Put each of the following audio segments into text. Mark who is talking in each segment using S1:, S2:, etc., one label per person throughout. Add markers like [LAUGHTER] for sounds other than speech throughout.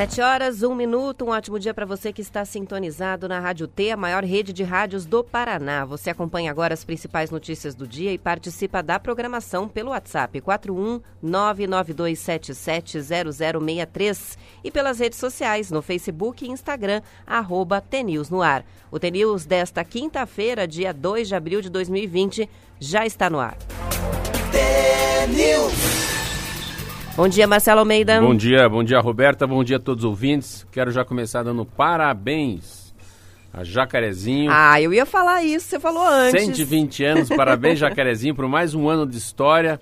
S1: Sete horas, um minuto. Um ótimo dia para você que está sintonizado na Rádio T, a maior rede de rádios do Paraná. Você acompanha agora as principais notícias do dia e participa da programação pelo WhatsApp 41992770063 e pelas redes sociais no Facebook e Instagram, arroba TNews no ar. O TNews desta quinta-feira, dia 2 de abril de 2020, já está no ar.
S2: T-News.
S1: Bom dia, Marcelo Almeida.
S3: Bom dia, bom dia, Roberta. Bom dia a todos os ouvintes. Quero já começar dando parabéns a Jacarezinho.
S1: Ah, eu ia falar isso, você falou antes.
S3: 120 anos, parabéns, [LAUGHS] Jacarezinho, por mais um ano de história.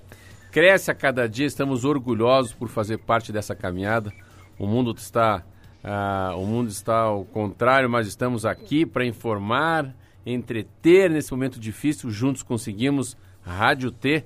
S3: Cresce a cada dia, estamos orgulhosos por fazer parte dessa caminhada. O mundo está, ah, o mundo está ao contrário, mas estamos aqui para informar, entreter nesse momento difícil. Juntos conseguimos. Rádio T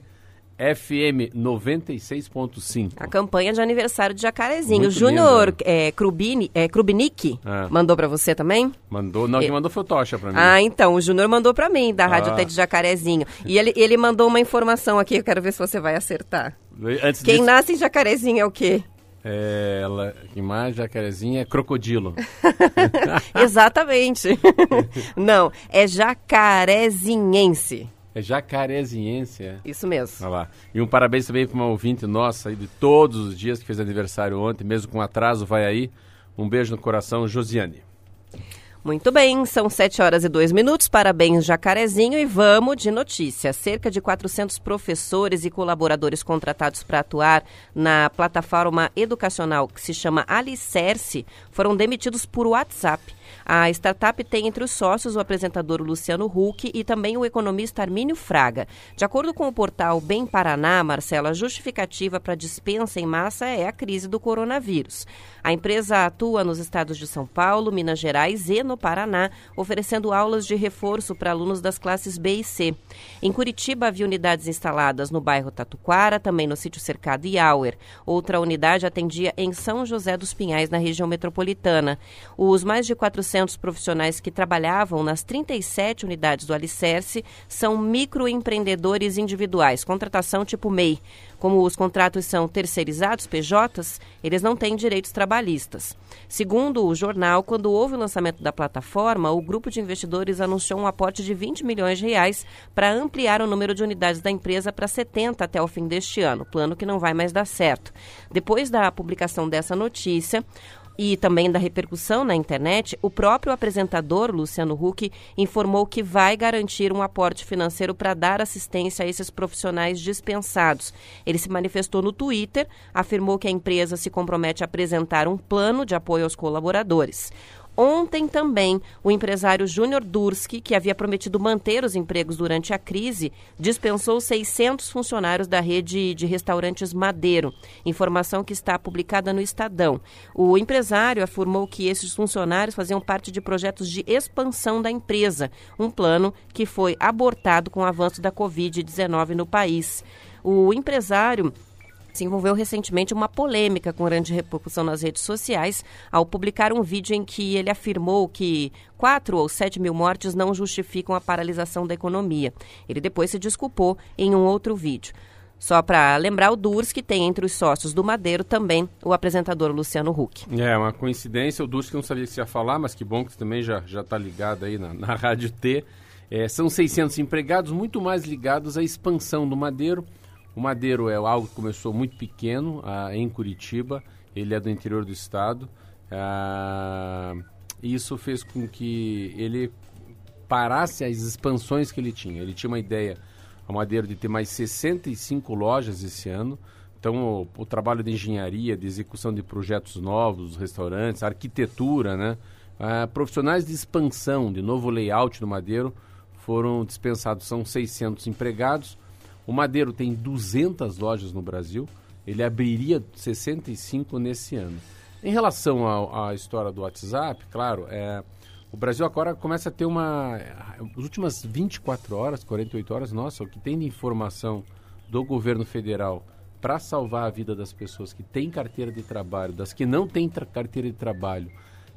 S3: FM 96.5.
S1: A campanha de aniversário de Jacarezinho. O Júnior é, Krubini, é, Krubinick
S3: Ah.
S1: mandou pra você também?
S3: Mandou, não,
S1: E-
S3: quem mandou foi o Tocha para mim.
S1: Ah, então, o Júnior mandou pra mim, da Rádio
S3: Ah.
S1: Té de Jacarezinho. E ele, ele mandou uma informação aqui, eu quero ver se você vai acertar.
S3: Antes
S1: Quem
S3: disso,
S1: nasce em Jacarezinho é o quê?
S3: é, ela, que mais Jacarezinho é crocodilo. [LAUGHS]
S1: Exatamente. [LAUGHS] Não, é jacarezinhense.
S3: É jacareziense, é.
S1: Isso mesmo.
S3: Olha lá. E um parabéns também para uma ouvinte nossa aí de todos os dias que fez aniversário ontem, mesmo com atraso, vai aí. Um beijo no coração, Josiane.
S1: Muito bem, são 7 horas e 2 minutos. Parabéns, Jacarezinho. E vamos de notícia. Cerca de 400 professores e colaboradores contratados para atuar na plataforma educacional que se chama Alicerce foram demitidos por WhatsApp. A startup tem entre os sócios o apresentador Luciano Huck e também o economista Armínio Fraga. De acordo com o portal Bem Paraná, Marcela, a justificativa para dispensa em massa é a crise do coronavírus. A empresa atua nos estados de São Paulo, Minas Gerais e no Paraná, oferecendo aulas de reforço para alunos das classes B e C. Em Curitiba, havia unidades instaladas no bairro Tatuquara, também no sítio cercado Iauer. Outra unidade atendia em São José dos Pinhais, na região metropolitana. Os mais de 400 profissionais que trabalhavam nas 37 unidades do Alicerce são microempreendedores individuais, contratação tipo MEI. Como os contratos são terceirizados, PJs, eles não têm direitos trabalhistas. Segundo o jornal, quando houve o lançamento da plataforma, o grupo de investidores anunciou um aporte de 20 milhões de reais para ampliar o número de unidades da empresa para 70 até o fim deste ano, plano que não vai mais dar certo. Depois da publicação dessa notícia, e também da repercussão na internet, o próprio apresentador, Luciano Huck, informou que vai garantir um aporte financeiro para dar assistência a esses profissionais dispensados. Ele se manifestou no Twitter, afirmou que a empresa se compromete a apresentar um plano de apoio aos colaboradores. Ontem também, o empresário Júnior Durski, que havia prometido manter os empregos durante a crise, dispensou 600 funcionários da rede de restaurantes Madeiro. Informação que está publicada no Estadão. O empresário afirmou que esses funcionários faziam parte de projetos de expansão da empresa, um plano que foi abortado com o avanço da Covid-19 no país. O empresário se envolveu recentemente uma polêmica com grande repercussão nas redes sociais ao publicar um vídeo em que ele afirmou que 4 ou 7 mil mortes não justificam a paralisação da economia. Ele depois se desculpou em um outro vídeo. Só para lembrar, o Durs, que tem entre os sócios do Madeiro também o apresentador Luciano Huck.
S3: É uma coincidência, o Dulce que não sabia que ia falar, mas que bom que também já já está ligado aí na, na Rádio T. É, são 600 empregados, muito mais ligados à expansão do Madeiro. O Madeiro é algo que começou muito pequeno ah, em Curitiba, ele é do interior do estado. Ah, isso fez com que ele parasse as expansões que ele tinha. Ele tinha uma ideia, a Madeiro, de ter mais 65 lojas esse ano. Então, o, o trabalho de engenharia, de execução de projetos novos, restaurantes, arquitetura, né? Ah, profissionais de expansão, de novo layout no Madeiro, foram dispensados. São 600 empregados. O Madeiro tem 200 lojas no Brasil. Ele abriria 65 nesse ano. Em relação à história do WhatsApp, claro, é, o Brasil agora começa a ter uma. As últimas 24 horas, 48 horas, nossa, o que tem de informação do governo federal para salvar a vida das pessoas que têm carteira de trabalho, das que não têm carteira de trabalho,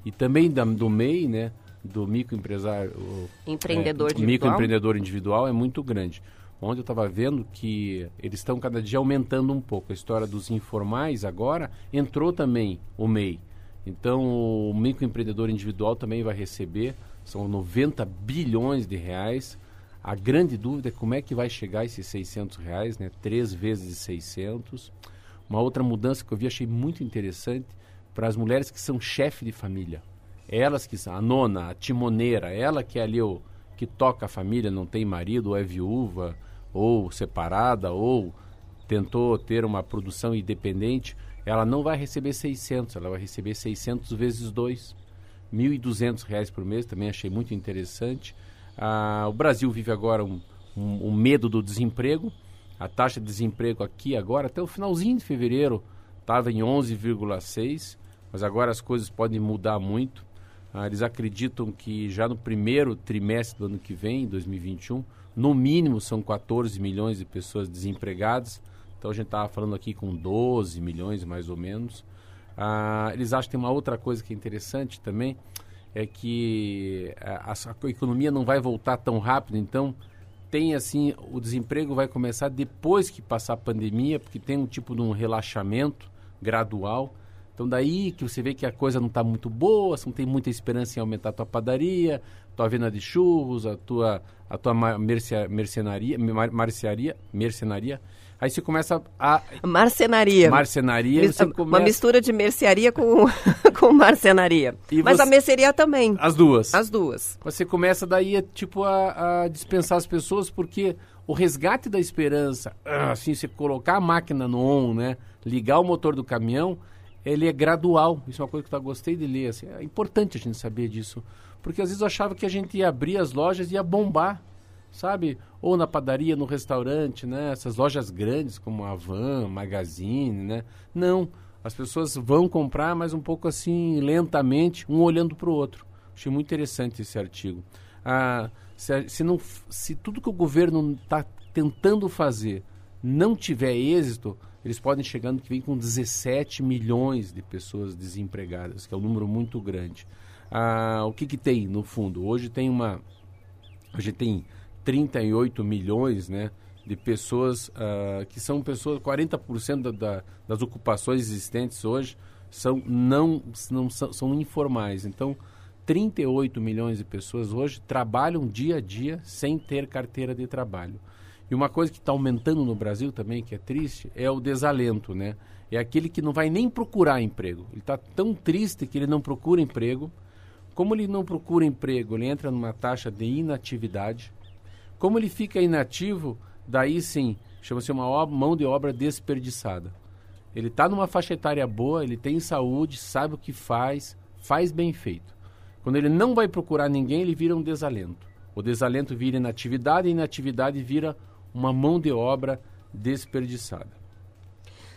S3: e também da, do MEI, né, do microempresário,
S1: empreendedor
S3: é, individual. microempreendedor individual é muito grande. Onde eu estava vendo que eles estão cada dia aumentando um pouco. A história dos informais agora entrou também o MEI. Então o microempreendedor individual também vai receber, são 90 bilhões de reais a grande dúvida é como é que vai chegar esses 600 reais, né? Três vezes 600. Uma outra mudança que eu vi, achei muito interessante, para as mulheres que são chefe de família. Elas que são, a nona, a timoneira, ela que é ali o que toca a família, não tem marido, ou é viúva, ou separada, ou tentou ter uma produção independente, ela não vai receber 600, ela vai receber 600 vezes 2. R$ 1.200 por mês, também achei muito interessante. Ah, o Brasil vive agora um, um, um, medo do desemprego. A taxa de desemprego aqui agora, até o finalzinho de fevereiro, estava em 11,6, mas agora as coisas podem mudar muito. Ah, eles acreditam que já no primeiro trimestre do ano que vem, 2021, no mínimo são 14 milhões de pessoas desempregadas. Então a gente estava falando aqui com 12 milhões mais ou menos. Ah, eles acham que tem uma outra coisa que é interessante também, é que a, a, economia não vai voltar tão rápido, então tem assim, o desemprego vai começar depois que passar a pandemia, porque tem um tipo de um relaxamento gradual. Então daí que você vê que a coisa não está muito boa, você não tem muita esperança em aumentar a tua padaria, tua venda de churros, a tua, a tua mercenaria, marcearia, mercenaria. Aí você começa a.
S1: Marcenaria.
S3: Marcenaria.
S1: Mis,
S3: começa...
S1: Uma mistura de mercearia com, [LAUGHS] com marcenaria. E Mas você... a mercearia também.
S3: As duas.
S1: As duas.
S3: Você começa daí tipo, a, a dispensar as pessoas, porque o resgate da esperança, ah, assim, você colocar a máquina no on, né? Ligar o motor do caminhão, ele é gradual. Isso é uma coisa que eu gostei de ler. Assim, é importante a gente saber disso. Porque às vezes eu achava que a gente ia abrir as lojas e ia bombar sabe? Ou na padaria, no restaurante, né? Essas lojas grandes como a Van, Magazine, né? Não, as pessoas vão comprar, mas um pouco assim, lentamente, um olhando para o outro. Achei muito interessante esse artigo. Ah, se, se, não, se tudo que o governo está tentando fazer não tiver êxito, eles podem chegando que vem com 17 milhões de pessoas desempregadas, que é um número muito grande. Ah, o que, que tem no fundo? Hoje tem uma. Gente tem 38 milhões né, de pessoas, uh, que são pessoas, 40% da, da, das ocupações existentes hoje são, não, não são, são informais. Então, 38 milhões de pessoas hoje trabalham dia a dia sem ter carteira de trabalho. E uma coisa que está aumentando no Brasil também, que é triste, é o desalento, né? É aquele que não vai nem procurar emprego. Ele está tão triste que ele não procura emprego. Como ele não procura emprego, ele entra numa taxa de inatividade. Como ele fica inativo, daí sim, chama-se uma mão de obra desperdiçada. Ele está numa faixa etária boa, ele tem saúde, sabe o que faz, faz bem feito. Quando ele não vai procurar ninguém, ele vira um desalento. O desalento vira inatividade e inatividade vira uma mão de obra desperdiçada.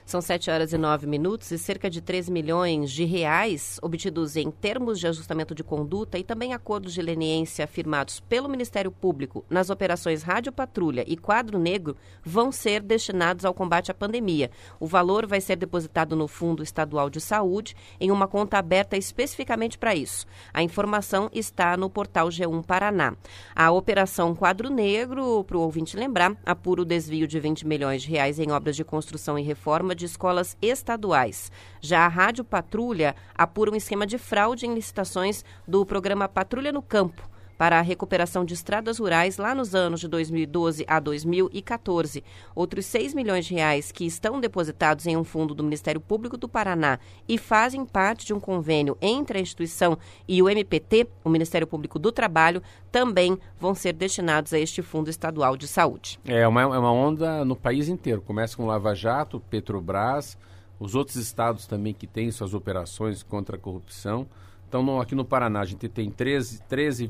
S1: São 7 horas e 9 minutos e cerca de 3 milhões de reais obtidos em termos de ajustamento de conduta e também acordos de leniência firmados pelo Ministério Público nas operações Rádio Patrulha e Quadro Negro vão ser destinados ao combate à pandemia. O valor vai ser depositado no Fundo Estadual de Saúde em uma conta aberta especificamente para isso. A informação está no portal G1 Paraná. A operação Quadro Negro, para o ouvinte lembrar, apura o desvio de 20 milhões de reais em obras de construção e reforma de escolas estaduais. Já a Rádio Patrulha apura um esquema de fraude em licitações do programa Patrulha no Campo para a recuperação de estradas rurais lá nos anos de 2012 a 2014. Outros 6 milhões de reais que estão depositados em um fundo do Ministério Público do Paraná e fazem parte de um convênio entre a instituição e o MPT, o Ministério Público do Trabalho, também vão ser destinados a este Fundo Estadual de Saúde.
S3: É uma, é uma onda no país inteiro. Começa com Lava Jato, Petrobras, os outros estados também que têm suas operações contra a corrupção. Então, no, aqui no Paraná, a gente tem 13,4 13,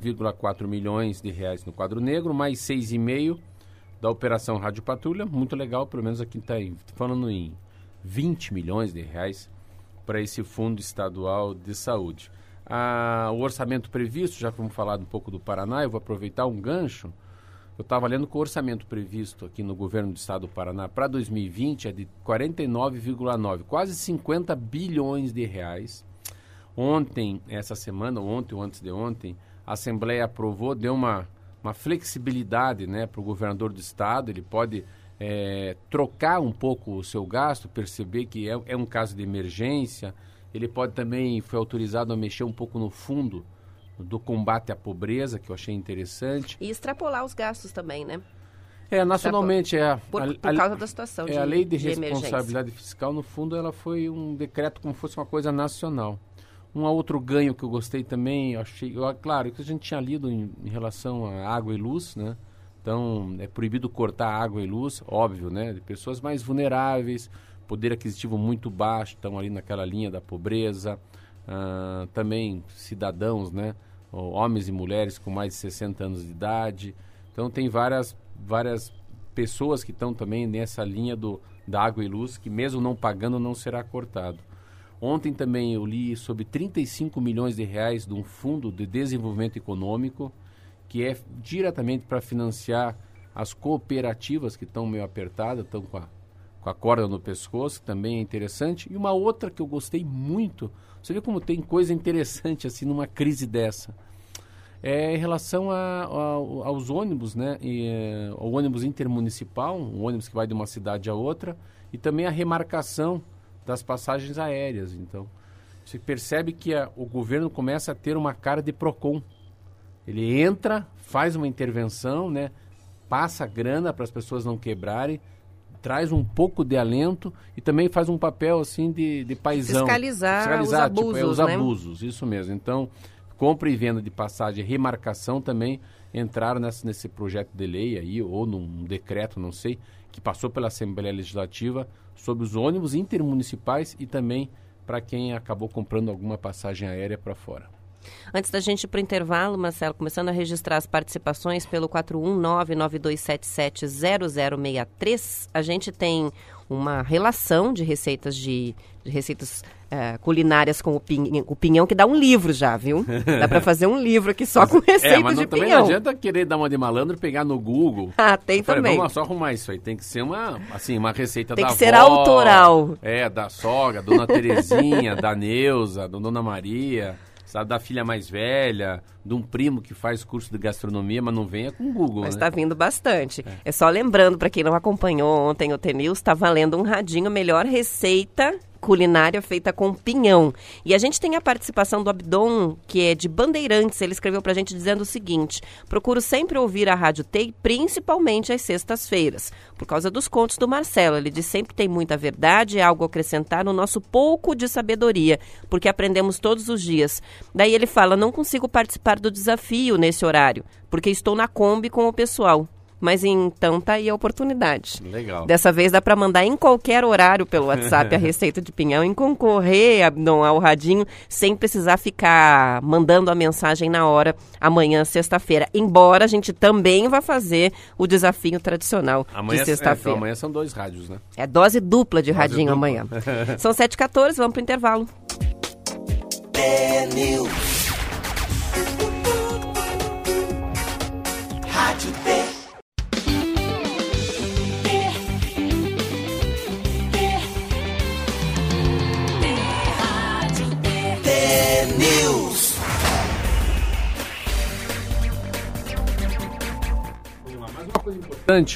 S3: milhões de reais no quadro negro, mais 6,5 da Operação Rádio Patrulha. Muito legal, pelo menos aqui está falando em 20 milhões de reais para esse Fundo Estadual de Saúde. Ah, o orçamento previsto, já vamos falar um pouco do Paraná, eu vou aproveitar um gancho. Eu estava lendo que o orçamento previsto aqui no governo do estado do Paraná para 2020 é de 49,9, quase 50 bilhões de reais. Ontem, essa semana, ontem ou antes de ontem, a Assembleia aprovou, deu uma, uma flexibilidade né, para o governador do estado, ele pode é, trocar um pouco o seu gasto, perceber que é, é um caso de emergência, ele pode também, foi autorizado a mexer um pouco no fundo do combate à pobreza, que eu achei interessante.
S1: E extrapolar os gastos também, né?
S3: É, nacionalmente é.
S1: Por, a, por causa da situação
S3: é,
S1: de
S3: A lei de,
S1: de
S3: responsabilidade
S1: emergência.
S3: fiscal, no fundo, ela foi um decreto como fosse uma coisa nacional. Um outro ganho que eu gostei também, eu achei, eu, claro, que a gente tinha lido em, em relação a água e luz, né? Então, é proibido cortar água e luz, óbvio, né? De pessoas mais vulneráveis, poder aquisitivo muito baixo, estão ali naquela linha da pobreza. Uh, também cidadãos, né? Homens e mulheres com mais de 60 anos de idade. Então, tem várias, várias pessoas que estão também nessa linha do, da água e luz, que mesmo não pagando, não será cortado. Ontem também eu li sobre 35 milhões de reais de um fundo de desenvolvimento econômico, que é diretamente para financiar as cooperativas que estão meio apertadas, estão com a, com a corda no pescoço, que também é interessante. E uma outra que eu gostei muito, você vê como tem coisa interessante assim numa crise dessa, é em relação a, a, aos ônibus, né? E, é, o ônibus intermunicipal, um ônibus que vai de uma cidade a outra, e também a remarcação das passagens aéreas. Então, você percebe que a, o governo começa a ter uma cara de PROCON. Ele entra, faz uma intervenção, né? passa grana para as pessoas não quebrarem, traz um pouco de alento e também faz um papel assim de, de paisão.
S1: Fiscalizar, Fiscalizar os abusos. Tipo, é,
S3: os
S1: né?
S3: abusos, isso mesmo. Então, compra e venda de passagem remarcação também entraram nesse, nesse projeto de lei aí, ou num decreto, não sei, que passou pela Assembleia Legislativa sobre os ônibus intermunicipais e também para quem acabou comprando alguma passagem aérea para fora.
S1: Antes da gente ir para o intervalo, Marcelo, começando a registrar as participações pelo 41992770063, a gente tem uma relação de receitas de, de receitas uh, culinárias com o, pinhão, o pinhão que dá um livro já, viu? Dá para fazer um livro aqui só [LAUGHS] com receitas é,
S3: mas não,
S1: de
S3: também
S1: pinhão.
S3: não adianta querer dar uma de malandro e pegar no Google. [LAUGHS]
S1: Ah, tem
S3: falei,
S1: também.
S3: Vamos só arrumar isso aí. Tem que ser uma, assim, uma receita
S1: tem
S3: da
S1: que ser
S3: avó,
S1: autoral.
S3: É, da sogra, Dona Terezinha, da Neuza, da Dona Maria sabe, da filha mais velha, de um primo que faz curso de gastronomia, mas não venha com o Google,
S1: Mas
S3: né?
S1: está vindo bastante. É. é só lembrando, para quem não acompanhou ontem o TNews, está valendo um radinho melhor receita culinária feita com pinhão. E a gente tem a participação do Abdon, que é de Bandeirantes. Ele escreveu para a gente dizendo o seguinte: procuro sempre ouvir a Rádio TEI, principalmente às sextas-feiras, por causa dos contos do Marcelo. Ele diz sempre tem muita verdade, e algo a acrescentar no nosso pouco de sabedoria, porque aprendemos todos os dias. Daí ele fala: não consigo participar do desafio nesse horário, porque estou na Kombi com o pessoal. Mas então tá aí a oportunidade.
S3: Legal.
S1: Dessa vez dá para mandar em qualquer horário pelo WhatsApp a [LAUGHS] receita de pinhão e concorrer ao radinho sem precisar ficar mandando a mensagem na hora amanhã, sexta-feira. Embora a gente também vá fazer o desafio tradicional
S3: amanhã,
S1: de sexta-feira. É, então
S3: amanhã são dois rádios, né?
S1: É dose dupla de
S3: dose
S1: radinho
S3: dupla.
S1: amanhã. [LAUGHS] são 7h14, vamos pro intervalo.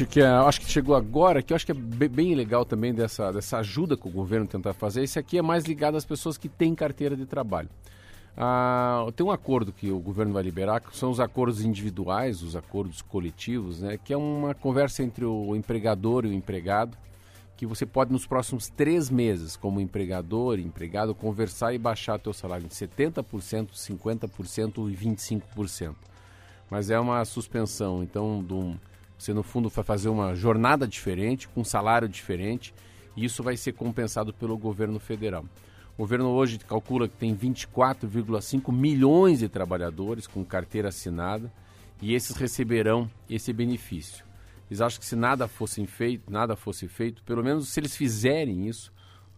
S3: Que é, acho que chegou agora, que eu acho que é be- bem legal também dessa, dessa ajuda que o governo tentar fazer. Esse aqui é mais ligado às pessoas que têm carteira de trabalho. Ah, tem um acordo que o governo vai liberar, que são os acordos individuais, os acordos coletivos, né, que é uma conversa entre o empregador e o empregado, que você pode nos próximos três meses, como empregador e empregado, conversar e baixar teu salário em 70%, 50% e 25%. Mas é uma suspensão, então, de um, você no fundo vai fazer uma jornada diferente, com um salário diferente, e isso vai ser compensado pelo governo federal. O governo hoje calcula que tem 24,5 milhões de trabalhadores com carteira assinada e esses receberão esse benefício. Eles acham que se nada fosse feito, nada fosse feito, pelo menos se eles fizerem isso,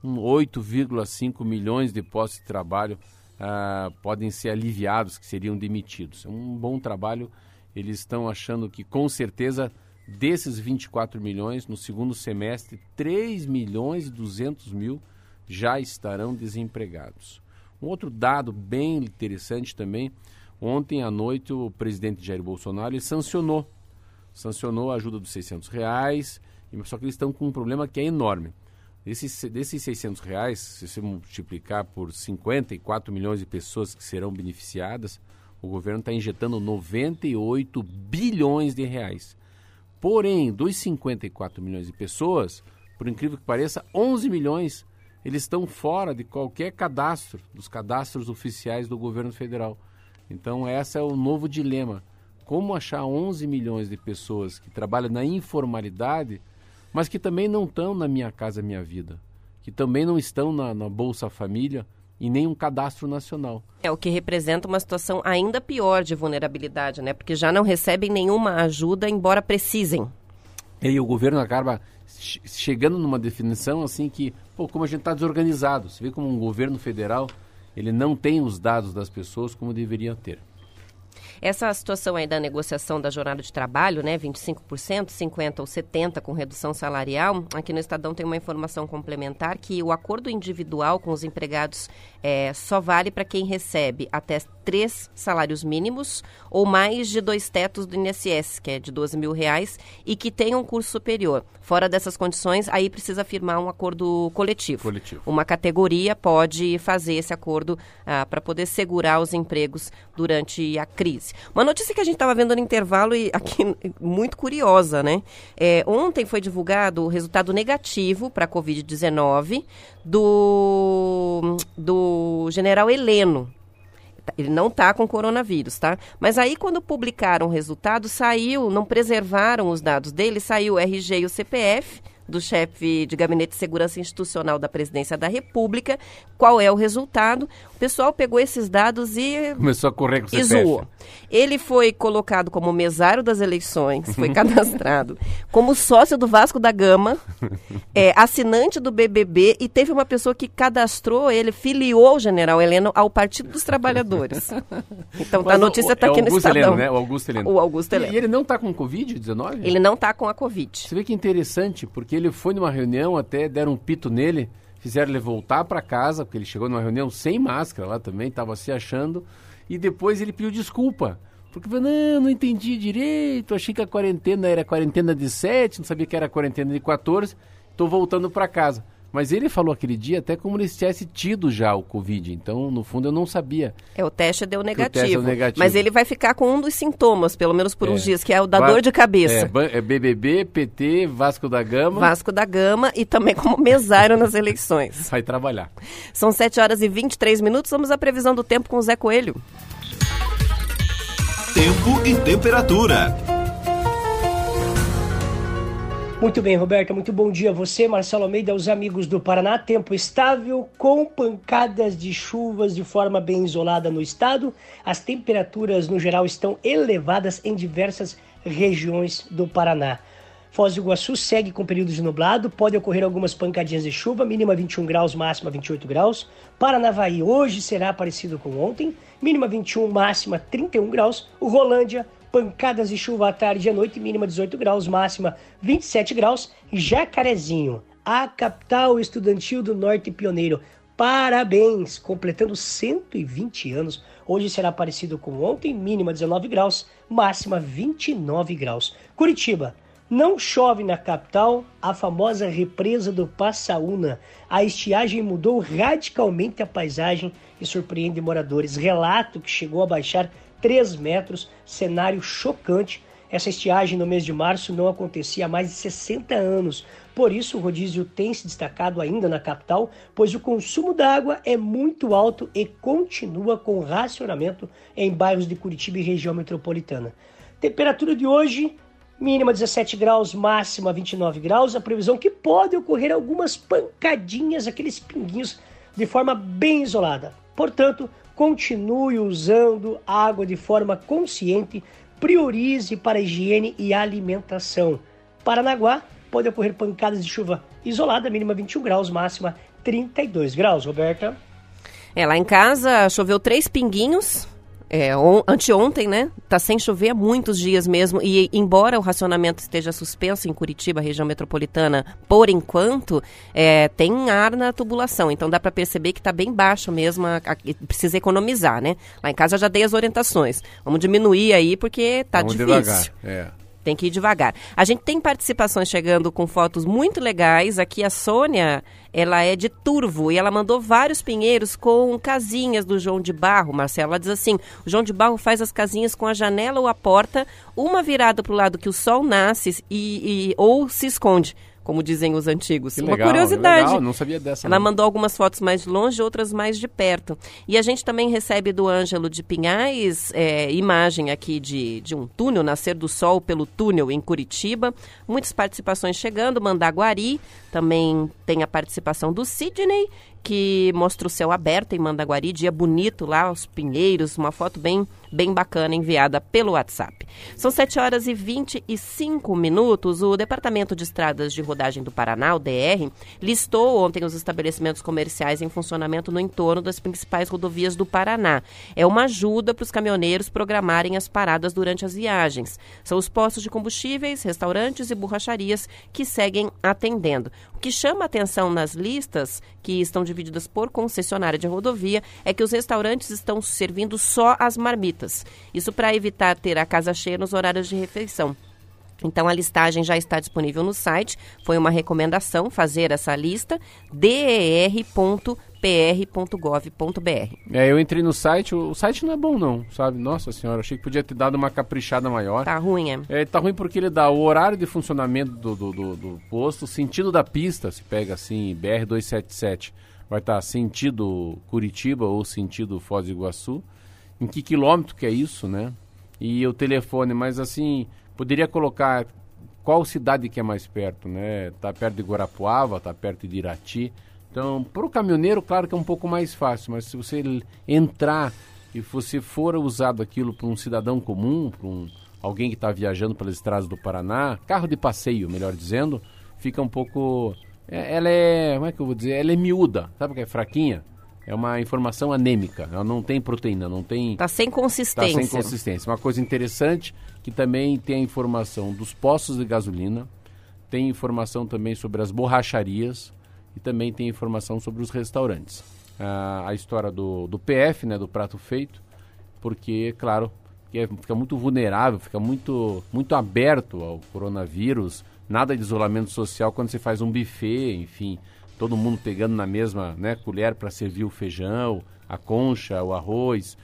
S3: 8,5 milhões de postos de trabalho uh, podem ser aliviados, que seriam demitidos. É um bom trabalho. Eles estão achando que, com certeza, desses 24 milhões, no segundo semestre, 3 milhões e 200 mil já estarão desempregados. Um outro dado bem interessante também, ontem à noite o presidente Jair Bolsonaro sancionou, sancionou a ajuda dos 600 reais, só que eles estão com um problema que é enorme. Desses, desses 600 reais, se você multiplicar por 54 milhões de pessoas que serão beneficiadas, o governo está injetando 98 bilhões de reais. Porém, dos 54 milhões de pessoas, por incrível que pareça, 11 milhões eles estão fora de qualquer cadastro, dos cadastros oficiais do governo federal. Então, esse é o novo dilema. Como achar 11 milhões de pessoas que trabalham na informalidade, mas que também não estão na Minha Casa Minha Vida, que também não estão na, na Bolsa Família e nem um cadastro nacional.
S1: É o que representa uma situação ainda pior de vulnerabilidade, né? Porque já não recebem nenhuma ajuda, embora precisem.
S3: E aí o governo acaba chegando numa definição assim que, pô, como a gente está desorganizado. Você vê como um governo federal, ele não tem os dados das pessoas como deveria ter.
S1: Essa situação aí da negociação da jornada de trabalho, né, 25%, 50 ou 70 com redução salarial, aqui no Estadão tem uma informação complementar que o acordo individual com os empregados é, só vale para quem recebe até três salários mínimos ou mais de dois tetos do INSS, que é de 12 mil reais, e que tenha um curso superior. Fora dessas condições, aí precisa firmar um acordo coletivo.
S3: coletivo.
S1: Uma categoria pode fazer esse acordo ah, para poder segurar os empregos durante a crise. Uma notícia que a gente estava vendo no intervalo e aqui muito curiosa, né? É, ontem foi divulgado o resultado negativo para a Covid-19 do, do general Heleno, ele não está com coronavírus, tá? Mas aí, quando publicaram o resultado, saiu, não preservaram os dados dele, saiu o RG e o CPF do chefe de Gabinete de Segurança Institucional da Presidência da República. Qual é o resultado? O pessoal pegou esses dados e.
S3: Começou a correr com o CPF.
S1: zoou. Ele foi colocado como mesário das eleições, foi [LAUGHS] cadastrado como sócio do Vasco da Gama, [LAUGHS] é, assinante do BBB e teve uma pessoa que cadastrou ele, filiou o general Heleno ao Partido dos Trabalhadores. [LAUGHS] Então tá, a notícia está
S3: é
S1: aqui no
S3: Augusto
S1: Estadão.
S3: Heleno, né? O Augusto Heleno.
S1: O Augusto Heleno.
S3: E ele não está com Covid-19?
S1: Ele não está com a Covid.
S3: Você vê que interessante, porque ele foi numa reunião, até deram um pito nele, fizeram ele voltar para casa, porque ele chegou numa reunião sem máscara lá também, estava se achando, e depois ele pediu desculpa. Porque falou, não, não entendi direito, achei que a quarentena era quarentena de 7, não sabia que era quarentena de 14, estou voltando para casa. Mas ele falou aquele dia até como ele tivesse tido já o Covid. Então, no fundo, eu não sabia.
S1: É, o teste deu negativo.
S3: teste deu negativo.
S1: Mas ele vai ficar com um dos sintomas, pelo menos por
S3: É.
S1: uns dias, que é o da
S3: Va-
S1: dor de cabeça.
S3: É, ban- é BBB, PT, Vasco da Gama.
S1: Vasco da Gama e também como mesário nas eleições.
S3: Vai trabalhar.
S1: São 7 horas e 23 minutos. Vamos à previsão do tempo com o Zé Coelho.
S2: Tempo e temperatura.
S4: Muito bem, Roberta, muito bom dia a você, Marcelo Almeida, aos amigos do Paraná. Tempo estável, com pancadas de chuvas de forma bem isolada no estado. As temperaturas, no geral, estão elevadas em diversas regiões do Paraná. Foz do Iguaçu segue com períodos de nublado, pode ocorrer algumas pancadinhas de chuva, mínima 21 graus, máxima 28 graus. Paranavaí hoje será parecido com ontem, mínima 21, máxima 31 graus. O Rolândia, pancadas de chuva à tarde e à noite, mínima 18 graus, máxima 27 graus. Jacarezinho, a capital estudantil do Norte Pioneiro. Parabéns, completando 120 anos. Hoje será parecido com ontem, mínima 19 graus, máxima 29 graus. Curitiba, não chove na capital, a famosa represa do Passaúna. A estiagem mudou radicalmente a paisagem e surpreende moradores. Relato que chegou a baixar 3 metros, cenário chocante. Essa estiagem no mês de março não acontecia há mais de 60 anos. Por isso, o rodízio tem se destacado ainda na capital, pois o consumo d'água é muito alto e continua com racionamento em bairros de Curitiba e região metropolitana. Temperatura de hoje, mínima 17 graus, máxima 29 graus. A previsão que pode ocorrer algumas pancadinhas, aqueles pinguinhos, de forma bem isolada. Portanto, continue usando água de forma consciente, priorize para higiene e alimentação. Paranaguá pode ocorrer pancadas de chuva isolada, mínima 21 graus, máxima 32 graus, Roberta.
S1: É, lá em casa choveu três pinguinhos, é, on, anteontem, né? Tá sem chover há muitos dias mesmo. E embora o racionamento esteja suspenso em Curitiba, região metropolitana, por enquanto, é, tem ar na tubulação. Então dá para perceber que tá bem baixo mesmo. A, a, precisa economizar, né? Lá em casa eu já dei as orientações. Vamos diminuir aí porque tá
S3: Vamos
S1: difícil.
S3: devagar. É.
S1: Tem que ir devagar. A gente tem participações chegando com fotos muito legais. Aqui a Sônia, ela é de Turvo e ela mandou vários pinheiros com casinhas do João de Barro, Marcelo. Ela diz assim: o João de Barro faz as casinhas com a janela ou a porta, uma virada para o lado que o sol nasce e, e ou se esconde como dizem os antigos.
S3: Que
S1: Uma
S3: legal,
S1: curiosidade.
S3: legal, não sabia dessa.
S1: Ela
S3: não.
S1: mandou algumas fotos mais de longe, outras mais de perto. E a gente também recebe do Ângelo de Pinhais é, imagem aqui de, de um túnel, nascer do sol pelo túnel em Curitiba. Muitas participações chegando, Mandaguari, também tem a participação do Sidney, que mostra o céu aberto em Mandaguari, dia bonito lá, os pinheiros, uma foto bem, bem bacana enviada pelo WhatsApp. São 7 horas e 25 minutos. O Departamento de Estradas de Rodagem do Paraná, o DR, listou ontem os estabelecimentos comerciais em funcionamento no entorno das principais rodovias do Paraná. É uma ajuda para os caminhoneiros programarem as paradas durante as viagens. São os postos de combustíveis, restaurantes e borracharias que seguem atendendo. O que chama atenção nas listas, que estão divididas por concessionária de rodovia, é que os restaurantes estão servindo só as marmitas. Isso para evitar ter a casa cheia nos horários de refeição. Então a listagem já está disponível no site. Foi uma recomendação fazer essa lista der.pr.gov.br.
S3: É, eu entrei no site, o, o site não é bom não, sabe? Nossa senhora, achei que podia ter dado uma caprichada maior.
S1: Tá ruim, é?
S3: É, tá ruim porque ele dá o horário de funcionamento do, do, do, do posto, o sentido da pista, se pega assim, BR-277, vai estar sentido Curitiba ou sentido Foz do Iguaçu, em que quilômetro que é isso, né? E o telefone, mas assim, poderia colocar qual cidade que é mais perto, né? Tá perto de Guarapuava, tá perto de Irati. Então, para o caminhoneiro, claro que é um pouco mais fácil, mas se você entrar e você for usado aquilo para um cidadão comum, para um, alguém que está viajando pelas estradas do Paraná, carro de passeio, melhor dizendo, fica um pouco. é- ela é. Como é que eu vou dizer? Ela é miúda, sabe que é fraquinha? É uma informação anêmica, ela não tem proteína, não tem.
S1: Tá sem
S3: Está
S1: consistência.
S3: sem consistência. Uma coisa interessante que também tem a informação dos postos de gasolina, tem informação também sobre as borracharias e também tem informação sobre os restaurantes. Ah, a história do, do PF, né, do prato feito, porque, claro, que é- fica muito vulnerável, fica muito, muito aberto ao coronavírus, nada de isolamento social quando você faz um buffet, enfim, todo mundo pegando na mesma né, colher para servir o feijão, a concha, o arroz.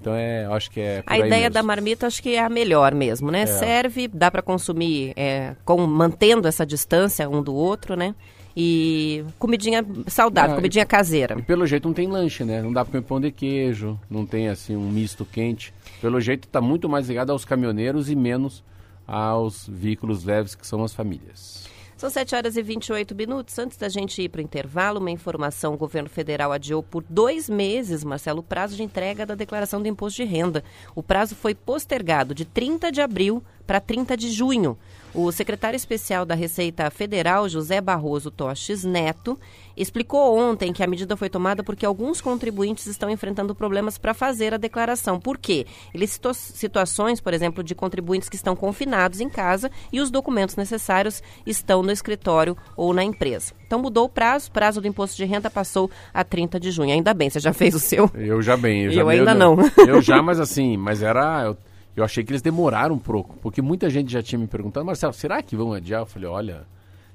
S3: Então é, acho que é
S1: A ideia da marmita acho que é a melhor mesmo, né? Serve, dá para consumir é, com, mantendo essa distância um do outro, né? E comidinha saudável,
S3: Ah,
S1: comidinha caseira.
S3: E pelo jeito não tem lanche, né? Não dá pra comer pão de queijo, não tem assim um misto quente. Pelo jeito tá muito mais ligado aos caminhoneiros e menos aos veículos leves que são as famílias.
S1: São 7 horas e 28 minutos. Antes da gente ir para o intervalo, uma informação: o governo federal adiou por dois meses, Marcelo, o prazo de entrega da declaração do imposto de renda. O prazo foi postergado de 30 de abril para 30 de junho. O secretário especial da Receita Federal, José Barroso Toches Neto, explicou ontem que a medida foi tomada porque alguns contribuintes estão enfrentando problemas para fazer a declaração. Por quê? Ele citou situações, por exemplo, de contribuintes que estão confinados em casa e os documentos necessários estão no escritório ou na empresa. Então mudou o prazo, o prazo do imposto de renda passou a 30 de junho. Ainda bem, você já fez o seu?
S3: Eu já bem, eu, já
S1: Eu ainda não.
S3: Eu já, mas assim, mas era eu, eu achei que eles demoraram um pouco, porque muita gente já tinha me perguntado, Marcelo, será que vão adiar? Eu falei, olha,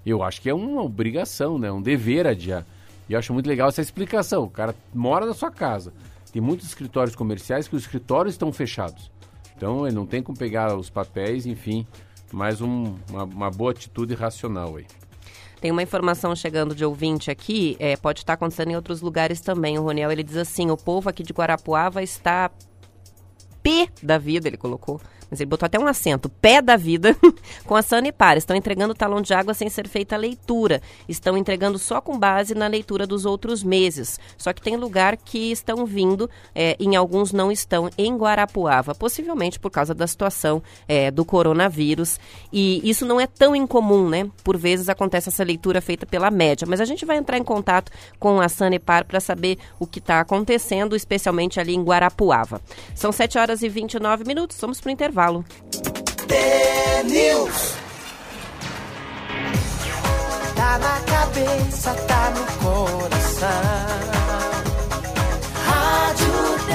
S3: eu acho que é uma obrigação, né? Um dever adiar. E eu acho muito legal essa explicação. O cara mora na sua casa. Tem muitos escritórios comerciais que os escritórios estão fechados. Então ele não tem como pegar os papéis, enfim. Mais um- uma, uma boa atitude racional aí.
S1: Tem uma informação chegando de ouvinte aqui, é, pode estar acontecendo em outros lugares também. O Roniel, ele diz assim, o povo aqui de Guarapuava está P da vida, ele colocou, Mas ele botou até um acento, pé da vida, [LAUGHS] com a Sanepar. Estão entregando talão de água sem ser feita a leitura. Estão entregando só com base na leitura dos outros meses. Só que tem lugar que estão vindo, é, em alguns não estão, em Guarapuava, possivelmente por causa da situação é, do coronavírus. E isso não é tão incomum, né? Por vezes acontece essa leitura feita pela média. Mas a gente vai entrar em contato com a Sanepar para saber o que está acontecendo, especialmente ali em Guarapuava. São 7 horas e 29 minutos, vamos para o intervalo.
S5: T-News. Tá na cabeça, tá no coração. Rádio T,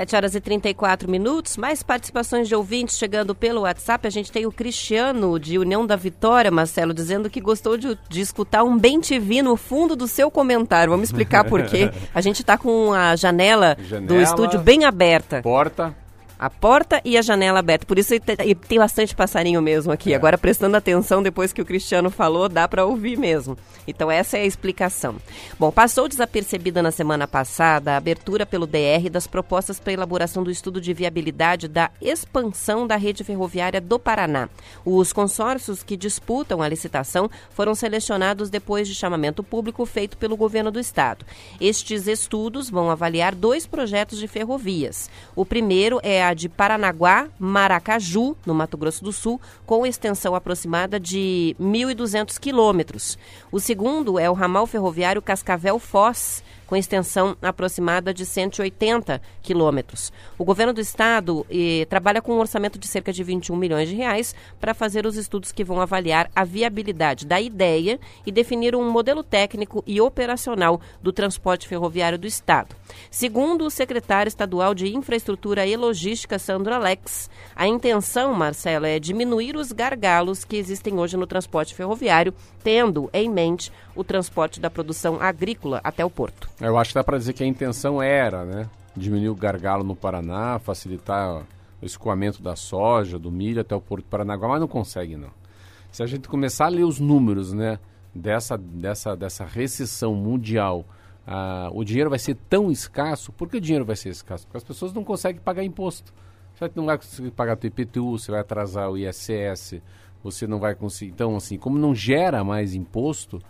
S1: 7 horas e 34 minutos. Mais participações de ouvintes chegando pelo WhatsApp. A gente tem o Cristiano, de União da Vitória, Marcelo, dizendo que gostou de, de escutar um bem TV no fundo do seu comentário. Vamos explicar por quê. [LAUGHS] A gente está com a janela, do
S3: Janela.
S1: estúdio bem aberta.
S3: Porta,
S1: A porta e a janela aberta. Por isso e tem bastante passarinho mesmo aqui.
S3: É.
S1: Agora, prestando atenção depois que o Cristiano falou, dá para ouvir mesmo. Então, essa é a explicação. Bom, passou desapercebida na semana passada a abertura pelo DR das propostas para elaboração do estudo de viabilidade da expansão da rede ferroviária do Paraná. Os consórcios que disputam a licitação foram selecionados depois de chamamento público feito pelo governo do estado. Estes estudos vão avaliar dois projetos de ferrovias. O primeiro é a de Paranaguá, Maracaju, no Mato Grosso do Sul, com extensão aproximada de 1.200 quilômetros. O segundo é o ramal ferroviário Cascavel-Foz, com extensão aproximada de 180 quilômetros. O governo do estado eh, trabalha com um orçamento de cerca de 21 milhões de reais para fazer os estudos que vão avaliar a viabilidade da ideia e definir um modelo técnico e operacional do transporte ferroviário do estado. Segundo o secretário estadual de Infraestrutura e Logística, Sandro Alex, a intenção, Marcelo, é diminuir os gargalos que existem hoje no transporte ferroviário, tendo em mente o transporte da produção agrícola até o porto.
S3: Eu acho que dá para dizer que a intenção era, né? Diminuir o gargalo no Paraná, facilitar o escoamento da soja, do milho até o Porto de Paranaguá, mas não consegue, não. Se a gente começar a ler os números, né? Dessa, dessa, dessa recessão mundial, ah, o dinheiro vai ser tão escasso. Por que o dinheiro vai ser escasso? Porque as pessoas não conseguem pagar imposto. Você não vai conseguir pagar o IPTU, você vai atrasar o ISS, você não vai conseguir. Então, assim, como não gera mais imposto,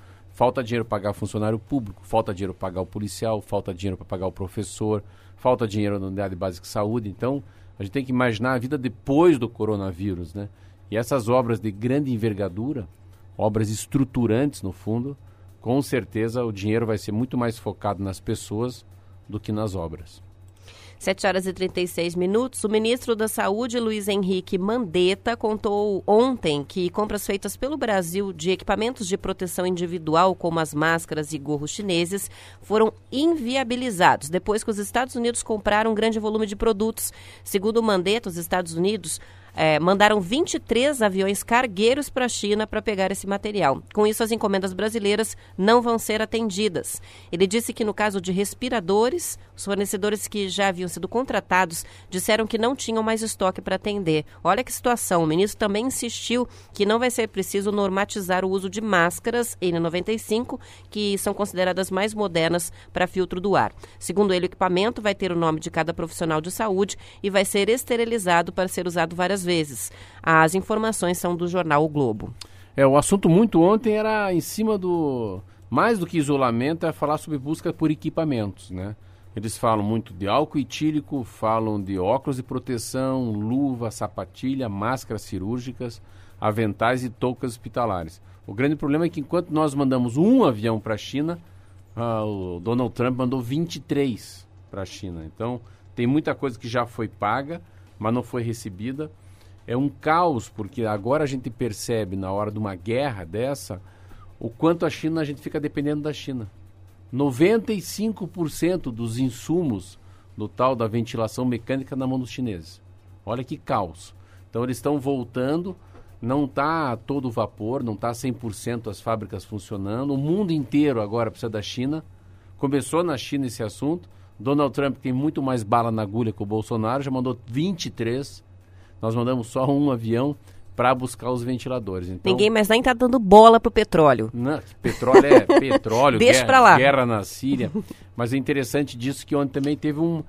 S3: falta dinheiro para pagar funcionário público, falta dinheiro para pagar o policial, falta dinheiro para pagar o professor, falta dinheiro na unidade básica de saúde. Então, a gente tem que imaginar a vida depois do coronavírus, né? E essas obras de grande envergadura, obras estruturantes no fundo, com certeza o dinheiro vai ser muito mais focado nas pessoas do que nas obras.
S1: 7 horas e 36 minutos. O ministro da Saúde, Luiz Henrique Mandetta, contou ontem que compras feitas pelo Brasil de equipamentos de proteção individual, como as máscaras e gorros chineses, foram inviabilizados depois que os Estados Unidos compraram um grande volume de produtos. Segundo Mandetta, os Estados Unidos eh, mandaram 23 aviões cargueiros para a China para pegar esse material. Com isso, as encomendas brasileiras não vão ser atendidas. Ele disse que, no caso de respiradores, os fornecedores que já haviam sido contratados disseram que não tinham mais estoque para atender. Olha que situação. O ministro também insistiu que não vai ser preciso normatizar o uso de máscaras N95, que são consideradas mais modernas para filtro do ar. Segundo ele, o equipamento vai ter o nome de cada profissional de saúde e vai ser esterilizado para ser usado várias vezes. As informações são do jornal O Globo.
S3: É, o assunto muito ontem era em cima do. Mais do que isolamento, é falar sobre busca por equipamentos, né? Eles falam muito de álcool etílico, falam de óculos de proteção, luva, sapatilha, máscaras cirúrgicas, aventais e toucas hospitalares. O grande problema é que enquanto nós mandamos um avião para a China, ah, o Donald Trump mandou 23 para a China. Então, tem muita coisa que já foi paga, mas não foi recebida. É um caos, porque agora a gente percebe, na hora de uma guerra dessa, o quanto a China, a gente fica dependendo da China. 95% dos insumos do tal da ventilação mecânica na mão dos chineses. Olha que caos. Então eles estão voltando, não está todo vapor, não está 100% as fábricas funcionando. O mundo inteiro agora precisa da China. Começou na China esse assunto, Donald Trump tem muito mais bala na agulha que o Bolsonaro, já mandou 23. Nós mandamos só um avião para buscar os ventiladores. Então,
S1: Ninguém mais nem tá dando bola pro petróleo.
S3: Não, petróleo é [LAUGHS] petróleo,
S1: Deixa
S3: guerra,
S1: lá.
S3: guerra na Síria. Mas é interessante disso que ontem também teve um.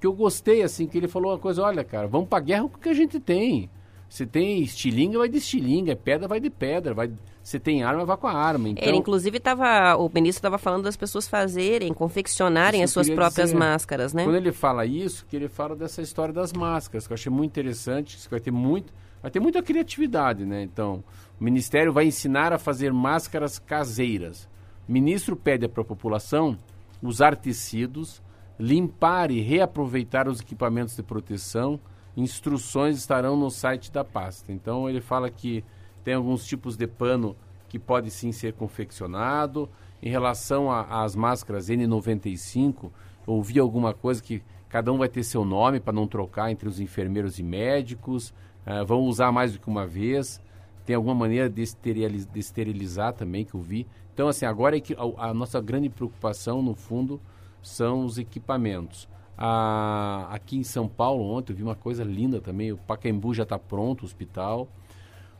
S3: que eu gostei, assim, que ele falou uma coisa: olha, cara, vamos pra guerra com o que a gente tem. Se tem estilinga, vai de estilinga. Pedra, vai de pedra. Vai... Se tem arma, vai com a arma. Então,
S1: Ele, inclusive, tava, o ministro estava falando das pessoas fazerem, confeccionarem
S3: Isso
S1: as suas próprias
S3: dizer.
S1: máscaras, né?
S3: Quando ele fala isso, que ele fala dessa história das máscaras, que eu achei muito interessante, que vai ter muito, vai ter muita criatividade, né? Então, o Ministério vai ensinar a fazer máscaras caseiras. O ministro pede para a população usar tecidos, limpar e reaproveitar os equipamentos de proteção. Instruções estarão no site da pasta. Então, ele fala que tem alguns tipos de pano que pode sim ser confeccionado. Em relação às máscaras N95, eu ouvi alguma coisa que cada um vai ter seu nome para não trocar entre os enfermeiros e médicos. ah, vão usar mais do que uma vez. Tem alguma maneira de, esteriliz- de esterilizar também que eu vi. Então, assim, agora é que a, a nossa grande preocupação, no fundo, são os equipamentos. Aqui em São Paulo, ontem eu vi uma coisa linda também. O Pacaembu já está pronto, o hospital.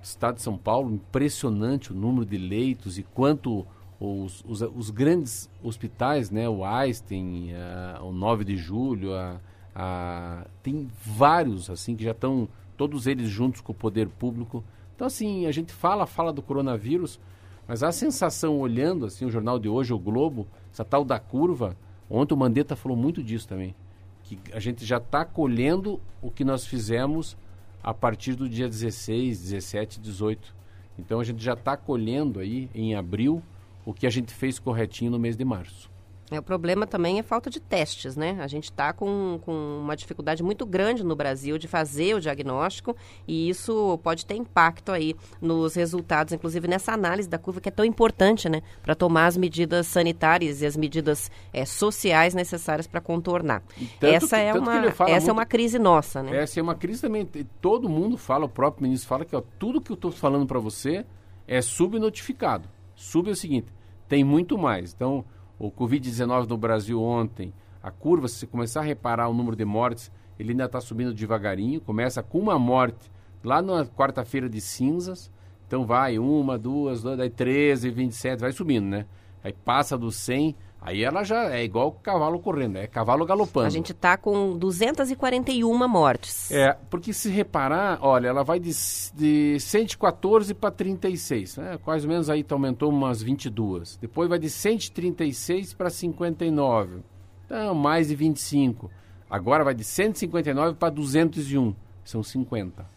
S3: Estado de São Paulo, impressionante o número de leitos e quanto os, os, os grandes hospitais, né, o Einstein, ah, o 9 de julho, a, a- tem vários assim que já estão, todos eles juntos com o poder público. Então assim, a gente fala, fala do coronavírus, mas a sensação olhando assim o jornal de hoje, o Globo, essa tal da curva, ontem o Mandetta falou muito disso também, que a gente já está colhendo o que nós fizemos a partir do dia 16, 17, 18. Então a gente já está colhendo aí em abril o que a gente fez corretinho no mês de março.
S1: É, o problema também é falta de testes, né? A gente está com, com uma dificuldade muito grande no Brasil de fazer o diagnóstico e isso pode ter impacto aí nos resultados, inclusive nessa análise da curva que é tão importante, né? Para tomar as medidas sanitárias e as medidas é, sociais necessárias para contornar. Essa,
S3: que-
S1: é, uma, essa é
S3: muito-
S1: uma crise nossa, né?
S3: Essa é uma crise também. Todo mundo fala, o próprio ministro fala que ó, tudo que eu estou falando para você é subnotificado. Sub é o seguinte, tem muito mais. Então, o Covid-19 no Brasil ontem, a curva, se começar a reparar o número de mortes, ele ainda está subindo devagarinho. Começa com uma morte lá na quarta-feira de cinzas. Então vai uma, duas, duas, daí 13, 27, vai subindo, né? Aí passa dos 100, aí ela já é igual cavalo correndo, é cavalo galopando.
S1: A gente está com 241 mortes.
S3: É, porque se reparar, olha, ela vai de, de 114 para 36, né? quase menos aí tá, aumentou umas 22. Depois vai de 136 para 59, então mais de 25. Agora vai de 159 para 201, são 50.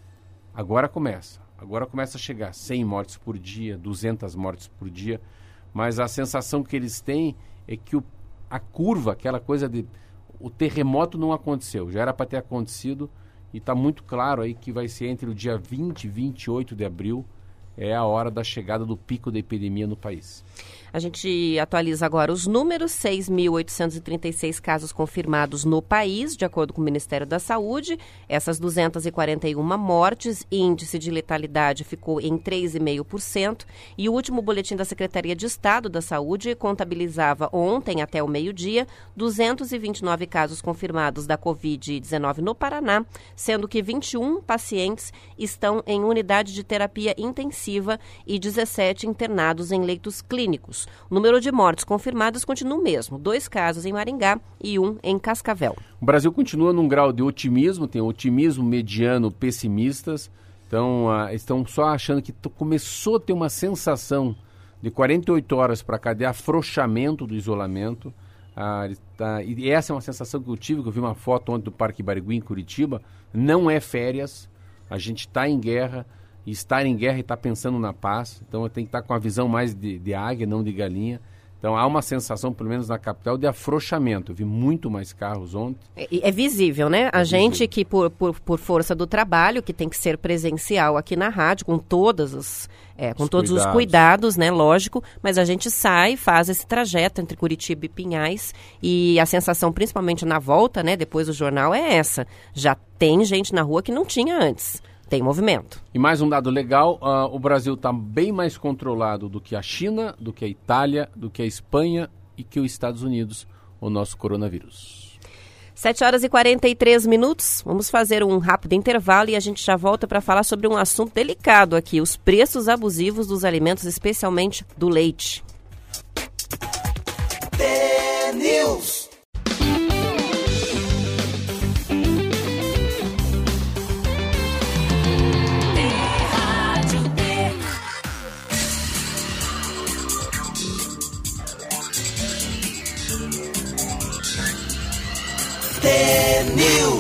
S3: Agora começa, agora começa a chegar 100 mortes por dia, 200 mortes por dia, mas a sensação que eles têm é que o, a curva, aquela coisa de o terremoto não aconteceu, já era para ter acontecido e está muito claro aí que vai ser entre o dia 20 e 28 de abril é a hora da chegada do pico da epidemia no país.
S1: A gente atualiza agora os números: 6.836 casos confirmados no país, de acordo com o Ministério da Saúde. Essas 241 mortes, índice de letalidade ficou em 3,5%. E o último boletim da Secretaria de Estado da Saúde contabilizava ontem, até o meio-dia, 229 casos confirmados da Covid-19 no Paraná, sendo que 21 pacientes estão em unidade de terapia intensiva e 17 internados em leitos clínicos. O número de mortes confirmadas continua o mesmo: dois casos em Maringá e um em Cascavel.
S3: O Brasil continua num grau de otimismo, tem otimismo mediano, pessimistas. Então, ah, estão só achando que começou a ter uma sensação de 48 horas para cá de afrouxamento do isolamento. Ah, tá- e essa é uma sensação que eu tive, que eu vi uma foto ontem do Parque Barigui, em Curitiba. Não é férias, a gente está em guerra, e estar em guerra e estar pensando na paz. Então, eu tenho que estar com a visão mais de, de águia, não de galinha. Então, há uma sensação, pelo menos na capital, de afrouxamento. Eu vi muito mais carros ontem.
S1: É, é visível, né? A gente que, por, por, por força do trabalho, que tem que ser presencial aqui na rádio, com todas as. é, com
S3: Os
S1: todos os
S3: cuidados.
S1: cuidados, né? Lógico, mas a gente sai, faz esse trajeto entre Curitiba e Pinhais e a sensação, principalmente na volta, né? Depois do jornal, é essa. Já tem gente na rua que não tinha antes. Tem movimento.
S3: E mais um dado legal, ah, o Brasil está bem mais controlado do que a China, do que a Itália, do que a Espanha e que os Estados Unidos, o nosso coronavírus.
S1: 7 horas e 43 minutos. Vamos fazer um rápido intervalo e a gente já volta para falar sobre um assunto delicado aqui: os preços abusivos dos alimentos, especialmente do leite.
S5: News. News.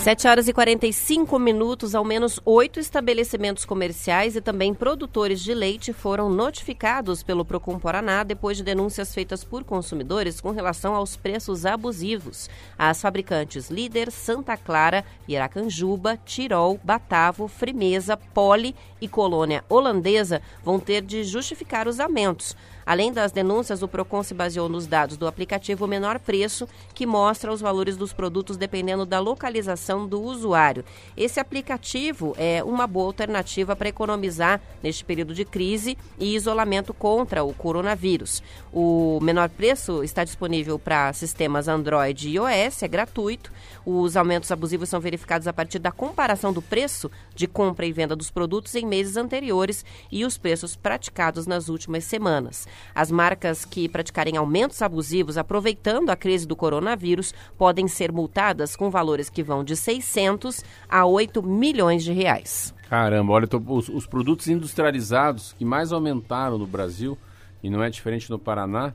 S1: 7 horas e 45 minutos, ao menos oito estabelecimentos comerciais e também produtores de leite foram notificados pelo Procon Paraná depois de denúncias feitas por consumidores com relação aos preços abusivos. As fabricantes Líder, Santa Clara, Iracanjuba, Tirol, Batavo, Frimeza, Poli e Colônia Holandesa vão ter de justificar os aumentos. Além das denúncias, o Procon se baseou nos dados do aplicativo Menor Preço, que mostra os valores dos produtos dependendo da localização do usuário. Esse aplicativo é uma boa alternativa para economizar neste período de crise e isolamento contra o coronavírus. O Menor Preço está disponível para sistemas Android e iOS, é gratuito. Os aumentos abusivos são verificados a partir da comparação do preço de compra e venda dos produtos em meses anteriores e os preços praticados nas últimas semanas. As marcas que praticarem aumentos abusivos aproveitando a crise do coronavírus podem ser multadas com valores que vão de 600 a 8 milhões de reais.
S3: Caramba, olha, os, os produtos industrializados que mais aumentaram no Brasil, e não é diferente no Paraná,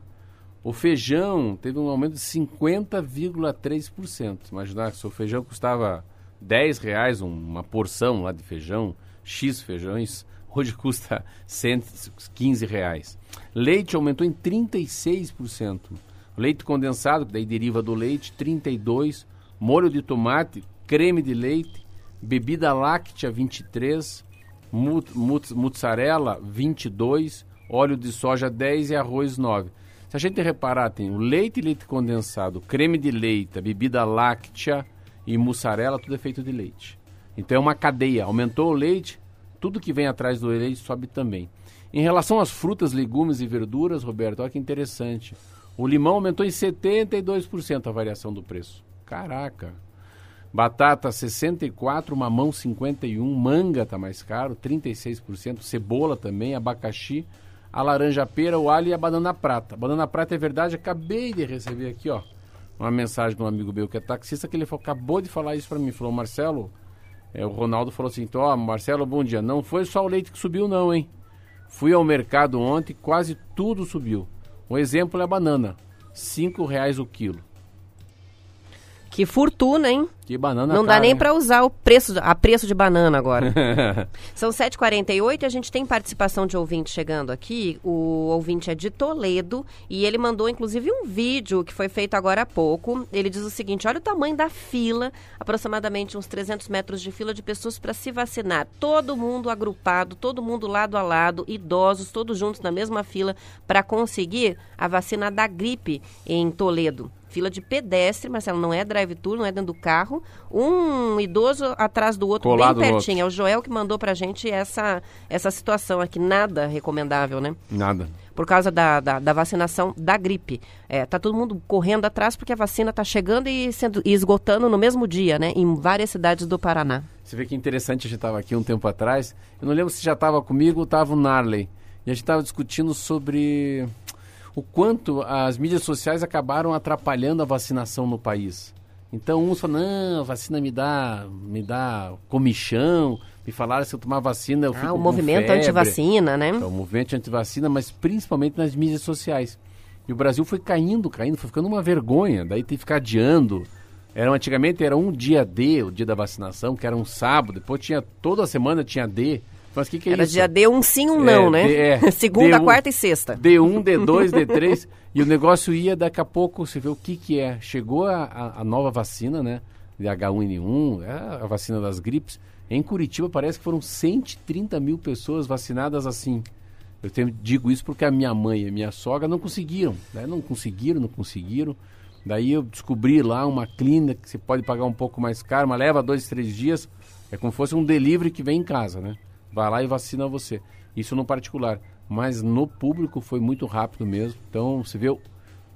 S3: o feijão teve um aumento de 50,3%. Imaginar que se o feijão custava 10 reais um- uma porção lá de feijão, X feijões, [LAUGHS] hoje custa 115 reais. Leite aumentou em 36%. Leite condensado, que daí deriva do leite, 32%. Molho de tomate, creme de leite, bebida láctea, 23%. Mut, mut, mussarela, 22%. Óleo de soja, 10% e arroz, 9%. Se a gente reparar, tem o leite e leite condensado, creme de leite, bebida láctea e mussarela, tudo é feito de leite. Então é uma cadeia. Aumentou o leite, tudo que vem atrás do leite sobe também. Em relação às frutas, legumes e verduras, Roberto, olha que interessante. O limão aumentou em 72% a variação do preço. Caraca. Batata 64, mamão 51, manga tá mais caro, 36%, cebola também, abacaxi, a laranja pera, o alho e a banana prata. Banana prata é verdade, acabei de receber aqui, ó, uma mensagem de um amigo meu que é taxista que ele acabou de falar isso para mim, falou: "Marcelo, é, o Ronaldo falou assim: ó, Marcelo, bom dia. Não foi só o leite que subiu, não, hein? Fui ao mercado ontem, quase tudo subiu. Um exemplo é a banana, cinco reais o quilo.
S1: Que fortuna, hein?
S3: Que banana
S1: Não dá
S3: cara,
S1: nem
S3: hein?
S1: para usar o preço, a preço de banana agora. [LAUGHS] São 7h48 e a gente tem participação de ouvinte chegando aqui. O ouvinte é de Toledo e ele mandou inclusive um vídeo que foi feito agora há pouco. Ele diz o seguinte: olha o tamanho da fila, aproximadamente uns 300 metros de fila de pessoas para se vacinar. Todo mundo agrupado, todo mundo lado a lado, idosos, todos juntos na mesma fila para conseguir a vacina da gripe em Toledo fila de pedestre, Marcelo, não é drive-thru, não é dentro do carro. Um idoso atrás do outro,
S3: Colado
S1: bem
S3: outro.
S1: pertinho. É o Joel que mandou pra gente essa, essa situação aqui. Nada recomendável, né?
S3: Nada.
S1: Por causa da, da, da vacinação da gripe. É, tá todo mundo correndo atrás porque a vacina tá chegando e sendo e esgotando no mesmo dia, né? Em várias cidades do Paraná.
S3: Você vê que interessante, a gente estava aqui um tempo atrás. Eu não lembro se já estava comigo ou estava o Narley. E a gente estava discutindo sobre o quanto as mídias sociais acabaram atrapalhando a vacinação no país. Então uns falam, não, a vacina me dá, me dá comichão, me falaram se eu tomar vacina eu fico
S1: Ah, o movimento antivacina, né?
S3: Então, o movimento antivacina, mas principalmente nas mídias sociais. E o Brasil foi caindo, caindo, foi ficando uma vergonha. Daí tem que ficar adiando. Era, antigamente era um dia D, o dia da vacinação, que era um sábado. Depois tinha, toda semana tinha D. Mas que, que é
S1: Era
S3: isso?
S1: dia D um sim, um não,
S3: É,
S1: né?
S3: D- é, [LAUGHS]
S1: Segunda,
S3: D1.
S1: quarta e sexta.
S3: D1, D2, D3. e o negócio ia, daqui a pouco, você vê o que, que é. Chegou a, a- a nova vacina, né? De H1N1, é a vacina das gripes. Em Curitiba parece que foram 130 mil pessoas vacinadas assim. Eu tenho- digo isso porque a minha mãe e a minha sogra não conseguiram. Né? Não conseguiram, não conseguiram. Daí eu descobri lá uma clínica que você pode pagar um pouco mais caro, mas leva dois, três dias. É como se fosse um delivery que vem em casa, né? Vai lá e vacina você. Isso no particular. Mas no público foi muito rápido mesmo. Então, você vê,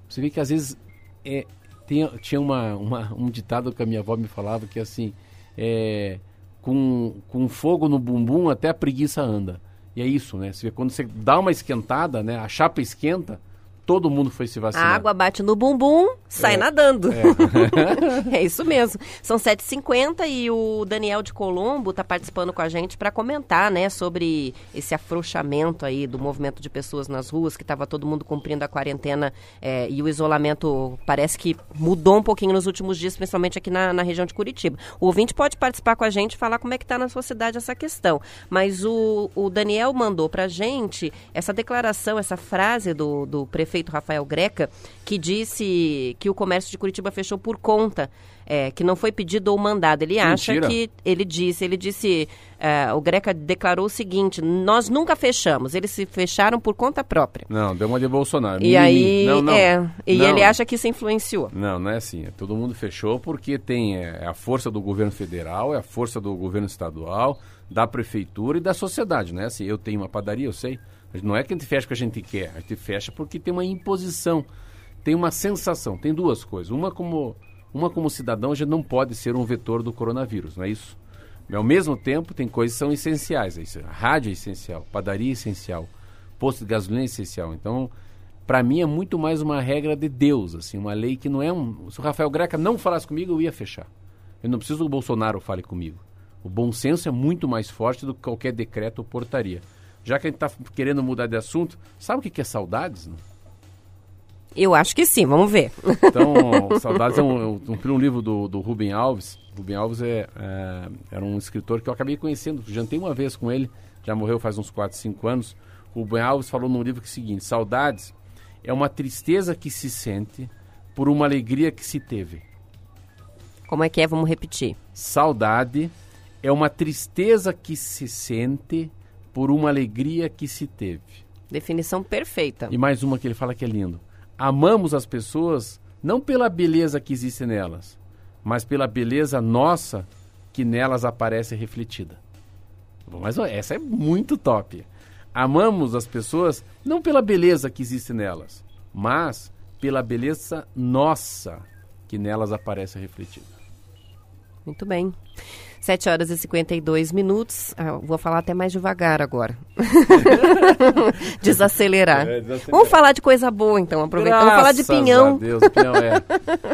S3: Você vê que às vezes é, tem, tinha uma, uma- um ditado que a minha avó me falava que assim, é, com, com fogo no bumbum até a preguiça anda. E é isso, né? Você vê, quando você dá uma esquentada, né? A chapa esquenta, todo mundo foi se
S1: A
S3: vacinar.
S1: água bate no bumbum, sai nadando. [LAUGHS] É. isso mesmo. São 7h50 e o Daniel de Colombo está participando com a gente para comentar, né, sobre esse afrouxamento aí do movimento de pessoas nas ruas, que estava todo mundo cumprindo a quarentena é, e o isolamento parece que mudou um pouquinho nos últimos dias, principalmente aqui na, na região de Curitiba. O ouvinte pode participar com a gente e falar como é que está na sua cidade essa questão. Mas o, o Daniel mandou para a gente essa declaração, essa frase do, do prefeito Rafael Greca, que disse que o comércio de Curitiba fechou por conta, é, que não foi pedido ou mandado. Ele acha
S3: Mentira.
S1: que ele disse, ele disse, é, o Greca declarou o seguinte: nós nunca fechamos, eles se fecharam por conta própria.
S3: Não, deu uma de Bolsonaro.
S1: E aí,
S3: não, não,
S1: é, e
S3: não.
S1: ele acha que isso influenciou.
S3: Não, não é assim. É, Todo mundo fechou porque tem é, a força do governo federal, é a força do governo estadual, da prefeitura e da sociedade, né? Assim, eu tenho uma padaria, eu sei. Não é que a gente fecha porque a gente quer, a gente fecha porque tem uma imposição, tem uma sensação. Tem duas coisas. Uma como, uma como cidadão, a gente não pode ser um vetor do coronavírus, não é isso? Ao mesmo tempo, tem coisas que são essenciais. é isso. Rádio é essencial, padaria é essencial, posto de gasolina é essencial. Então, para mim é muito mais uma regra de Deus, assim, uma lei que não é um. Se o Rafael Greca não falasse comigo, eu ia fechar. Eu não preciso que o Bolsonaro fale comigo. O bom senso é muito mais forte do que qualquer decreto ou portaria. Já que a gente está querendo mudar de assunto, sabe o que é saudades? Não?
S1: Eu acho que sim, vamos ver.
S3: Então, [LAUGHS] Saudades é um, um, um livro do, do Rubem Alves. Rubem Alves é, é, era um escritor que eu acabei conhecendo. Jantei uma vez com ele, já morreu faz uns 4, 5 anos. Rubem Alves falou num livro que é o seguinte: Saudades é uma tristeza que se sente por uma alegria que se teve.
S1: Como é que é? Vamos repetir.
S3: Saudade é uma tristeza que se sente por uma alegria que se teve.
S1: Definição perfeita.
S3: E mais uma que ele fala que é lindo. Amamos as pessoas não pela beleza que existe nelas, mas pela beleza nossa que nelas aparece refletida. Mas essa é muito top. Amamos as pessoas não pela beleza que existe nelas, mas pela beleza nossa que nelas aparece refletida.
S1: Muito bem. 7 horas e 52 minutos. Ah, vou falar até mais devagar agora. [LAUGHS] desacelerar.
S3: É, desacelerar.
S1: Vamos falar de coisa boa, então. Aproveitando. Vamos falar de pinhão.
S3: a Deus, pinhão é.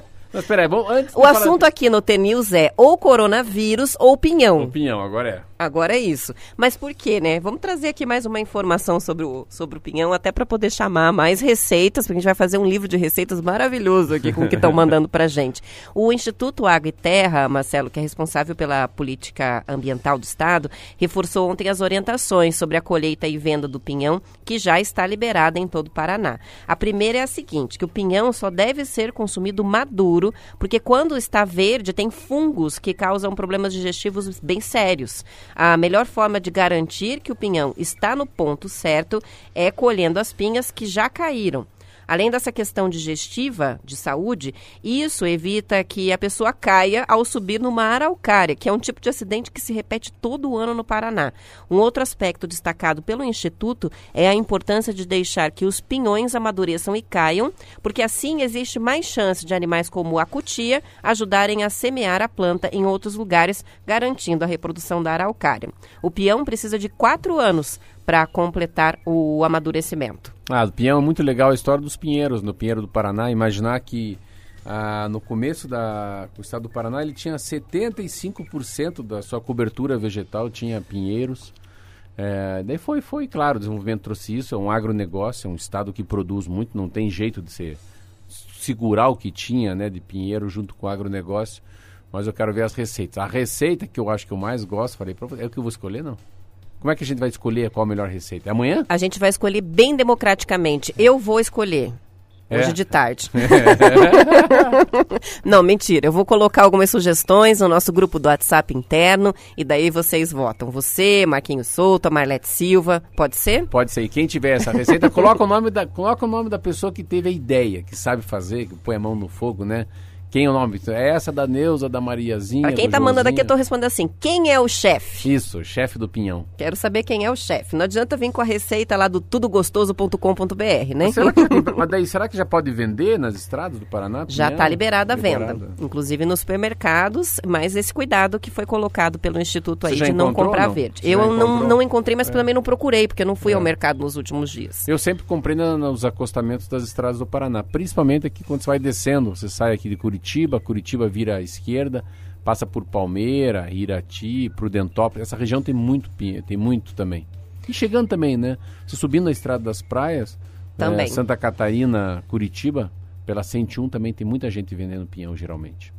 S3: [LAUGHS] Mas peraí, vamos, antes
S1: O
S3: falar
S1: assunto aqui no T-News é ou coronavírus ou pinhão.
S3: de pinhão, agora é.
S1: Agora é isso. Mas por quê, né? Vamos trazer aqui mais uma informação sobre o, sobre o pinhão, até para poder chamar mais receitas, porque a gente vai fazer um livro de receitas maravilhoso aqui com o que estão [LAUGHS] mandando pra gente. O Instituto Água e Terra, Marcelo, que é responsável pela política ambiental do Estado, reforçou ontem as orientações sobre a colheita e venda do pinhão, que já está liberada em todo o Paraná. A primeira é a seguinte, que o pinhão só deve ser consumido maduro, porque quando está verde tem fungos que causam problemas digestivos bem sérios. A melhor forma de garantir que o pinhão está no ponto certo é colhendo as pinhas que já caíram. Além dessa questão digestiva, de saúde, isso evita que a pessoa caia ao subir numa araucária, que é um tipo de acidente que se repete todo ano no Paraná. Um outro aspecto destacado pelo Instituto é a importância de deixar que os pinhões amadureçam e caiam, porque assim existe mais chance de animais como a cutia ajudarem a semear a planta em outros lugares, garantindo a reprodução da araucária. O peão precisa de quatro anos para completar o amadurecimento.
S3: Ah, do pinhão é muito legal a história dos pinheiros no Pinheiro do Paraná. Imaginar que ah, no começo da, do estado do Paraná ele tinha 75% da sua cobertura vegetal tinha pinheiros. É, daí foi, foi, claro, o desenvolvimento trouxe isso, é um agronegócio, é um estado que produz muito, não tem jeito de ser segurar o que tinha né, de pinheiro junto com o agronegócio, mas eu quero ver as receitas. A receita que eu acho que eu mais gosto, falei você, é o que eu vou escolher, não? Como é que a gente vai escolher qual a melhor receita? É amanhã?
S1: A gente vai escolher bem democraticamente. Eu vou escolher. Hoje
S3: É?
S1: de tarde. [LAUGHS] Não, mentira. Eu vou colocar algumas sugestões no nosso grupo do WhatsApp interno e daí vocês votam. Você, Marquinhos Souto, Marlete Silva. Pode ser?
S3: Pode ser. E quem tiver essa receita, coloca o nome da, coloca o nome da pessoa que teve a ideia, que sabe fazer, que põe a mão no fogo, né? Quem é o nome? É essa da Neuza, da Mariazinha.
S1: Pra quem tá mandando aqui, eu
S3: Joãozinho.
S1: tô respondendo assim: quem é o chefe?
S3: Isso, chefe do Pinhão.
S1: Quero saber quem é o chefe. Não adianta vir com a receita lá do tudogostoso.com.br, né?
S3: Será que, [LAUGHS] mas daí, será que já pode vender nas estradas do Paraná?
S1: Já
S3: Pinhão?
S1: está liberada a venda,
S3: Liberada.
S1: inclusive nos supermercados, mas esse cuidado que foi colocado pelo Instituto aí
S3: já
S1: de não comprar
S3: não?
S1: verde.
S3: Você
S1: Eu
S3: já
S1: não?
S3: É.
S1: não encontrei, mas também não procurei, porque eu não fui ao mercado nos últimos dias.
S3: Eu sempre comprei na- nos acostamentos das estradas do Paraná, principalmente aqui quando você vai descendo, você sai aqui de Curitiba, Curitiba vira à esquerda, passa por Palmeira, Irati, Prudentópolis, essa região tem muito pinha, tem muito também. E chegando também, né? Você subindo na estrada das praias,
S1: Também.
S3: eh, Santa Catarina, Curitiba, pela 101 também tem muita gente vendendo pinhão geralmente.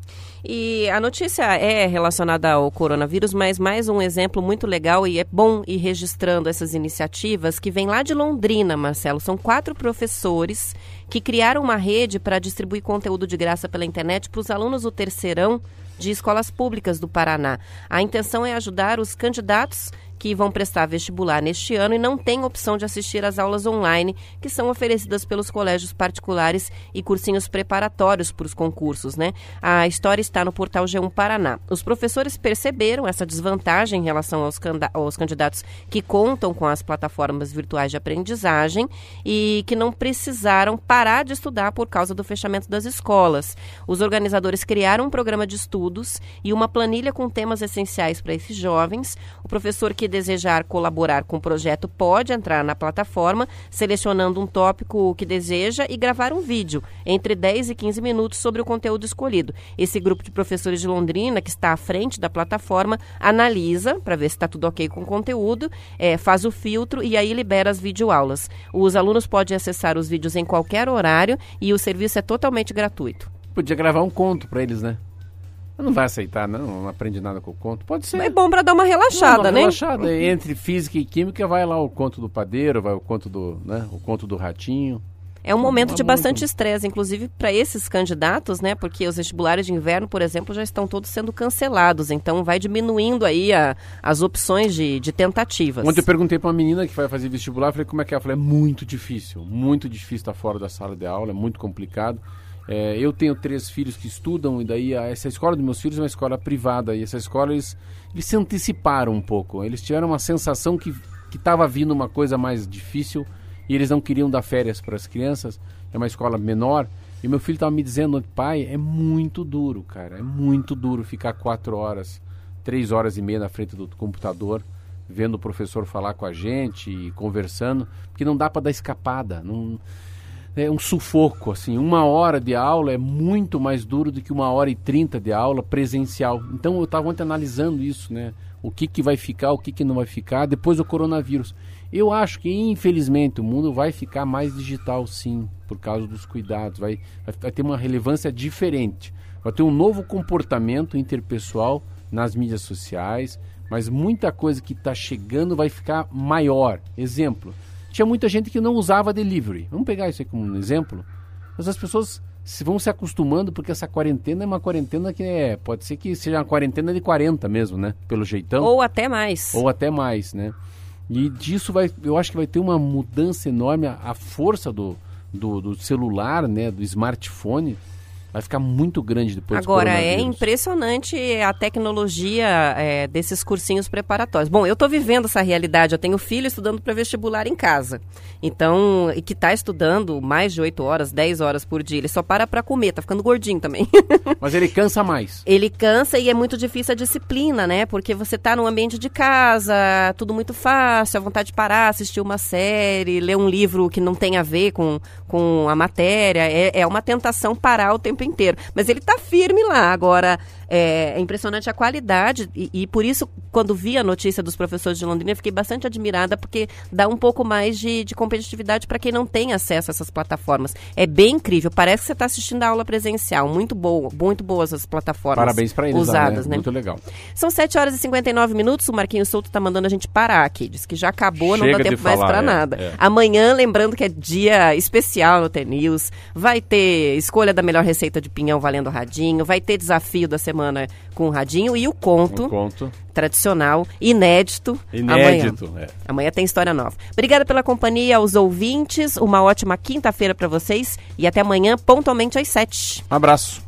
S1: E a notícia é relacionada ao coronavírus, mas mais um exemplo muito legal e é bom ir registrando essas iniciativas que vem lá de Londrina, Marcelo. São quatro professores que criaram uma rede para distribuir conteúdo de graça pela internet para os alunos do terceirão de escolas públicas do Paraná. A intenção é ajudar os candidatos que vão prestar vestibular neste ano e não têm opção de assistir às aulas online que são oferecidas pelos colégios particulares e cursinhos preparatórios para os concursos, né? A história está no portal G1 Paraná. Os professores perceberam essa desvantagem em relação aos, aos candidatos que contam com as plataformas virtuais de aprendizagem e que não precisaram parar de estudar por causa do fechamento das escolas. Os organizadores criaram um programa de estudos e uma planilha com temas essenciais para esses jovens. O professor que desejar colaborar com o projeto pode entrar na plataforma, selecionando um tópico que deseja e gravar um vídeo entre 10 e 15 minutos sobre o conteúdo escolhido. Esse grupo de professores de Londrina, que está à frente da plataforma, analisa para ver se está tudo ok com o conteúdo, eh, faz o filtro e aí libera as videoaulas. Os alunos podem acessar os vídeos em qualquer horário e o serviço é totalmente gratuito.
S3: Podia gravar um conto para eles, né? Não vai aceitar, não, não aprende nada com o conto. Pode ser.
S1: É bom para dar uma relaxada,
S3: Não, uma
S1: né?
S3: Relaxada. Entre física e química vai lá o conto do padeiro, vai o conto do, né, o conto do ratinho.
S1: É um momento de bastante estresse, inclusive para esses candidatos, né? Porque os vestibulares de inverno, por exemplo, já estão todos sendo cancelados. Então vai diminuindo aí a- as opções de, de tentativas.
S3: Ontem eu perguntei pra uma menina que vai fazer vestibular, falei como é que é? Eu falei, é muito difícil, muito difícil estar fora da sala de aula, é muito complicado. É, eu tenho três filhos que estudam e daí essa escola dos meus filhos é uma escola privada e essa escola eles, eles se anteciparam um pouco. Eles tiveram uma sensação que estava vindo uma coisa mais difícil e eles não queriam dar férias para as crianças. É uma escola menor e meu filho estava me dizendo, pai, é muito duro, cara, é muito duro ficar quatro horas, três horas e meia na frente do computador vendo o professor falar com a gente e conversando, porque não dá para dar escapada, não é um sufoco assim. Uma hora de aula é muito mais duro do que uma hora e trinta de aula presencial. Então eu estava ontem analisando isso, né? O que que vai ficar, o que que não vai ficar depois do coronavírus. Eu acho que infelizmente o mundo vai ficar mais digital, sim, por causa dos cuidados. Vai, vai, vai ter uma relevância diferente. Vai ter um novo comportamento interpessoal nas mídias sociais, mas muita coisa que está chegando vai ficar maior. Exemplo, tinha muita gente que não usava delivery. Vamos pegar isso aí como um exemplo. Mas as pessoas se vão se acostumando porque essa quarentena é uma quarentena que é, pode ser que seja uma quarentena de 40 mesmo, né? Pelo jeitão
S1: Ou até mais.
S3: ou até mais, né? E disso vai, eu acho que vai ter uma mudança enorme, a, a força do, do, do celular, né, do smartphone, vai ficar muito grande depois
S1: Agora, é impressionante a tecnologia é, desses cursinhos preparatórios. Bom, eu estou vivendo essa realidade. Eu tenho filho estudando para vestibular em casa. Então, e que está estudando mais de 8 horas, 10 horas por dia. Ele só para para comer, tá ficando gordinho também. [LAUGHS]
S3: Mas ele cansa mais.
S1: Ele cansa e é muito difícil a disciplina, né? Porque você tá no ambiente de casa, tudo muito fácil, a vontade de parar, assistir uma série, ler um livro que não tem a ver com, com a matéria. É, é uma tentação parar o tempo inteiro. Mas ele tá firme lá. Agora, é, é impressionante a qualidade e, e por isso, quando vi a notícia dos professores de Londrina, fiquei bastante admirada porque dá um pouco mais de, de competitividade para quem não tem acesso a essas plataformas. É bem incrível. Parece que você está assistindo a aula presencial. Muito boa, muito boas as plataformas
S3: Parabéns eles, lá,
S1: usadas,
S3: né?
S1: né?
S3: Muito legal.
S1: São 7 horas e 59 minutos. O Marquinhos Souto tá mandando a gente parar aqui. Diz que já acabou, não
S3: Chega
S1: dá
S3: de
S1: tempo mais
S3: falar,
S1: pra
S3: é,
S1: nada.
S3: é.
S1: Amanhã, lembrando que é dia especial no T-News. Vai ter escolha da melhor receita de pinhão valendo radinho. Vai ter desafio da semana semana com o Radinho e o conto.
S3: Um conto.
S1: Tradicional, inédito.
S3: Inédito,
S1: amanhã.
S3: É.
S1: Amanhã tem história nova. Obrigada pela companhia aos ouvintes. Uma ótima quinta-feira para vocês e até amanhã, pontualmente às sete.
S3: Um abraço.